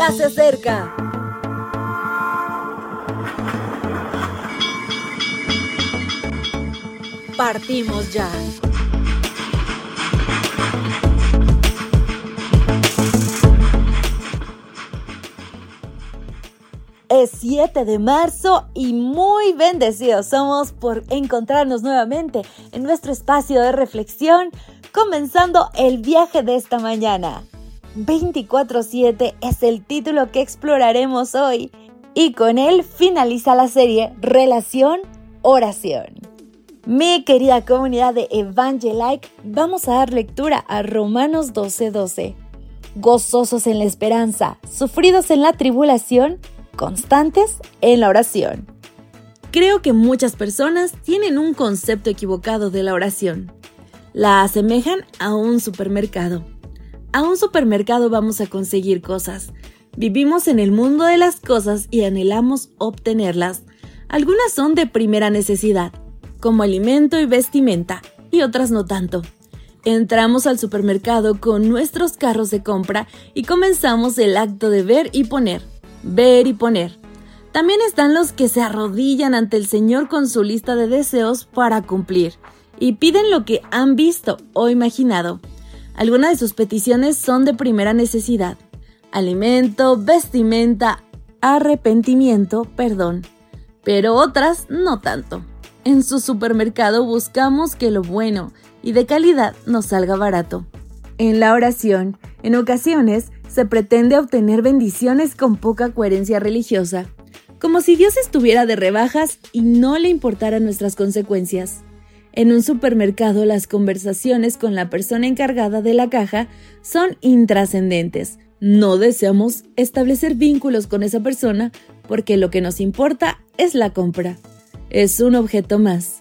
Ya se acerca Partimos ya. Es 7 de marzo y muy bendecidos somos por encontrarnos nuevamente en nuestro espacio de reflexión, comenzando el viaje de esta mañana. 24-7 es el título que exploraremos hoy y con él finaliza la serie Relación Oración. Mi querida comunidad de Evangelike, vamos a dar lectura a Romanos 12:12. Gozosos en la esperanza, sufridos en la tribulación, constantes en la oración. Creo que muchas personas tienen un concepto equivocado de la oración. La asemejan a un supermercado. A un supermercado vamos a conseguir cosas. Vivimos en el mundo de las cosas y anhelamos obtenerlas. Algunas son de primera necesidad, como alimento y vestimenta, y otras no tanto. Entramos al supermercado con nuestros carros de compra y comenzamos el acto de ver y poner, ver y poner. También están los que se arrodillan ante el Señor con su lista de deseos para cumplir y piden lo que han visto o imaginado. Algunas de sus peticiones son de primera necesidad. Alimento, vestimenta, arrepentimiento, perdón. Pero otras no tanto. En su supermercado buscamos que lo bueno y de calidad nos salga barato. En la oración, en ocasiones, se pretende obtener bendiciones con poca coherencia religiosa, como si Dios estuviera de rebajas y no le importaran nuestras consecuencias. En un supermercado las conversaciones con la persona encargada de la caja son intrascendentes. No deseamos establecer vínculos con esa persona porque lo que nos importa es la compra es un objeto más.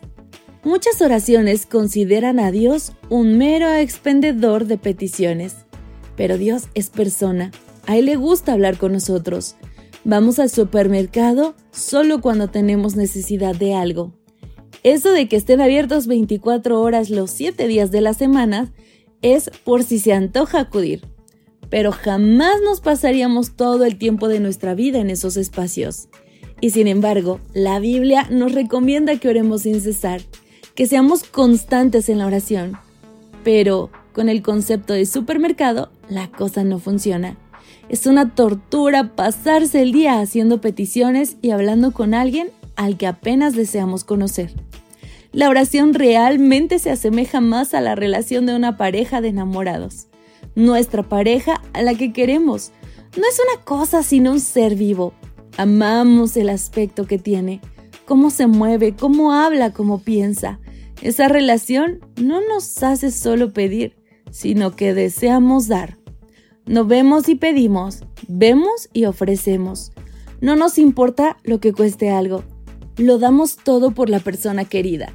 Muchas oraciones consideran a Dios un mero expendedor de peticiones, pero Dios es persona, a Él le gusta hablar con nosotros. Vamos al supermercado solo cuando tenemos necesidad de algo. Eso de que estén abiertos 24 horas los 7 días de la semana es por si se antoja acudir, pero jamás nos pasaríamos todo el tiempo de nuestra vida en esos espacios. Y sin embargo, la Biblia nos recomienda que oremos sin cesar, que seamos constantes en la oración. Pero con el concepto de supermercado, la cosa no funciona. Es una tortura pasarse el día haciendo peticiones y hablando con alguien al que apenas deseamos conocer. La oración realmente se asemeja más a la relación de una pareja de enamorados. Nuestra pareja a la que queremos no es una cosa sino un ser vivo, Amamos el aspecto que tiene, cómo se mueve, cómo habla, cómo piensa. Esa relación no nos hace solo pedir, sino que deseamos dar. No vemos y pedimos, vemos y ofrecemos. No nos importa lo que cueste algo. Lo damos todo por la persona querida.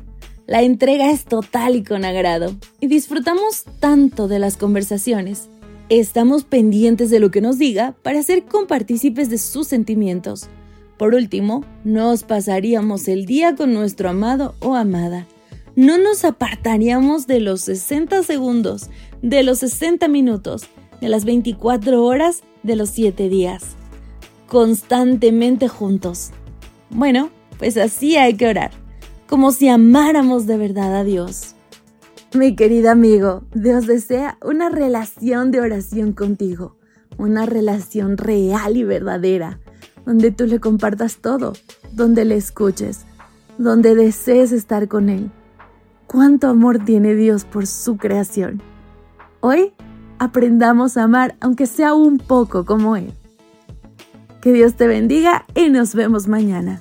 La entrega es total y con agrado. Y disfrutamos tanto de las conversaciones Estamos pendientes de lo que nos diga para ser compartícipes de sus sentimientos. Por último, nos pasaríamos el día con nuestro amado o amada. No nos apartaríamos de los 60 segundos, de los 60 minutos, de las 24 horas, de los 7 días. Constantemente juntos. Bueno, pues así hay que orar, como si amáramos de verdad a Dios. Mi querido amigo, Dios desea una relación de oración contigo, una relación real y verdadera, donde tú le compartas todo, donde le escuches, donde desees estar con Él. Cuánto amor tiene Dios por su creación. Hoy aprendamos a amar aunque sea un poco como Él. Que Dios te bendiga y nos vemos mañana.